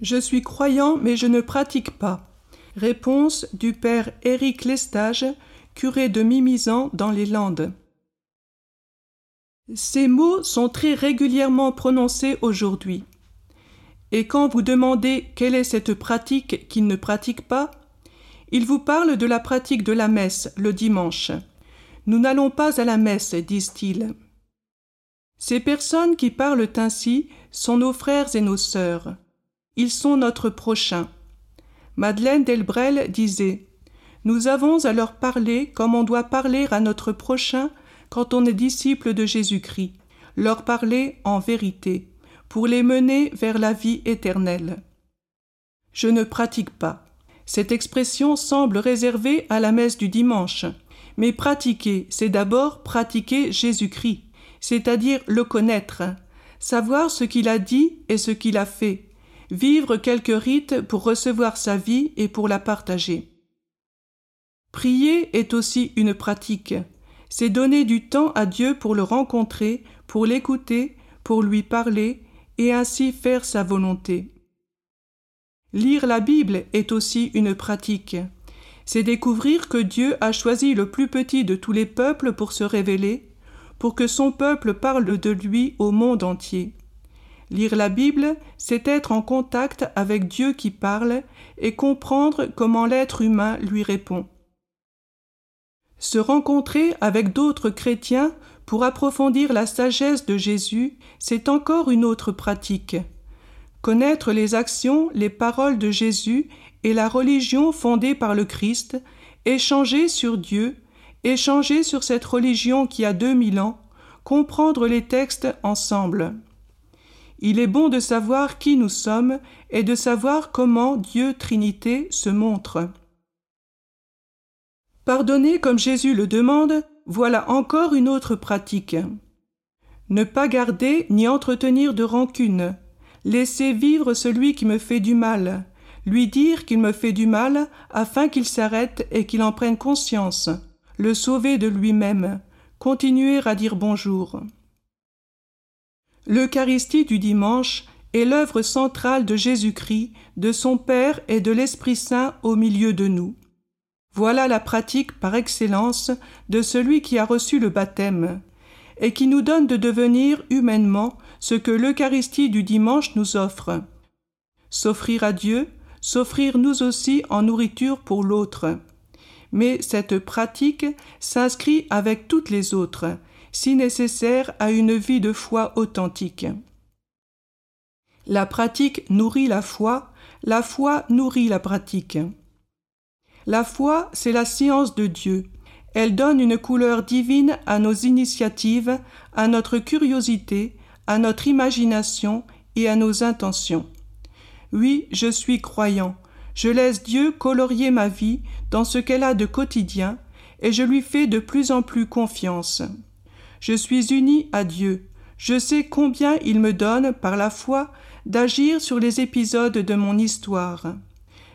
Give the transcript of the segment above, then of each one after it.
Je suis croyant, mais je ne pratique pas. Réponse du père Éric Lestage, curé de Mimizan dans les Landes. Ces mots sont très régulièrement prononcés aujourd'hui. Et quand vous demandez quelle est cette pratique qu'il ne pratique pas, il vous parle de la pratique de la messe le dimanche. Nous n'allons pas à la messe, disent-ils. Ces personnes qui parlent ainsi sont nos frères et nos sœurs. Ils sont notre prochain. Madeleine Delbrel disait Nous avons à leur parler comme on doit parler à notre prochain quand on est disciple de Jésus-Christ, leur parler en vérité, pour les mener vers la vie éternelle. Je ne pratique pas. Cette expression semble réservée à la messe du dimanche, mais pratiquer, c'est d'abord pratiquer Jésus-Christ, c'est-à-dire le connaître, savoir ce qu'il a dit et ce qu'il a fait, vivre quelques rites pour recevoir sa vie et pour la partager. Prier est aussi une pratique. C'est donner du temps à Dieu pour le rencontrer, pour l'écouter, pour lui parler, et ainsi faire sa volonté. Lire la Bible est aussi une pratique. C'est découvrir que Dieu a choisi le plus petit de tous les peuples pour se révéler, pour que son peuple parle de lui au monde entier. Lire la Bible, c'est être en contact avec Dieu qui parle et comprendre comment l'être humain lui répond. Se rencontrer avec d'autres chrétiens pour approfondir la sagesse de Jésus, c'est encore une autre pratique. Connaître les actions, les paroles de Jésus et la religion fondée par le Christ, échanger sur Dieu, échanger sur cette religion qui a deux mille ans, comprendre les textes ensemble. Il est bon de savoir qui nous sommes et de savoir comment Dieu Trinité se montre. Pardonner comme Jésus le demande, voilà encore une autre pratique. Ne pas garder ni entretenir de rancune, laisser vivre celui qui me fait du mal, lui dire qu'il me fait du mal afin qu'il s'arrête et qu'il en prenne conscience, le sauver de lui-même, continuer à dire bonjour. L'Eucharistie du dimanche est l'œuvre centrale de Jésus-Christ, de son Père et de l'Esprit Saint au milieu de nous. Voilà la pratique par excellence de celui qui a reçu le baptême, et qui nous donne de devenir humainement ce que l'Eucharistie du dimanche nous offre. S'offrir à Dieu, s'offrir nous aussi en nourriture pour l'autre. Mais cette pratique s'inscrit avec toutes les autres, si nécessaire à une vie de foi authentique. La pratique nourrit la foi, la foi nourrit la pratique. La foi, c'est la science de Dieu. Elle donne une couleur divine à nos initiatives, à notre curiosité, à notre imagination et à nos intentions. Oui, je suis croyant. Je laisse Dieu colorier ma vie dans ce qu'elle a de quotidien, et je lui fais de plus en plus confiance. Je suis uni à Dieu. Je sais combien il me donne, par la foi, d'agir sur les épisodes de mon histoire.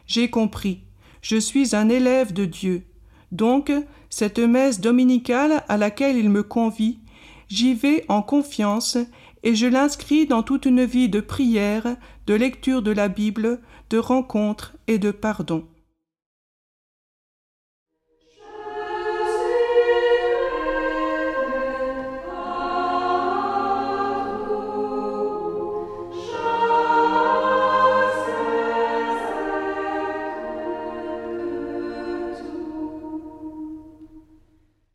J'ai compris. Je suis un élève de Dieu. Donc, cette messe dominicale à laquelle il me convie, j'y vais en confiance et je l'inscris dans toute une vie de prière, de lecture de la Bible, de rencontre et de pardon.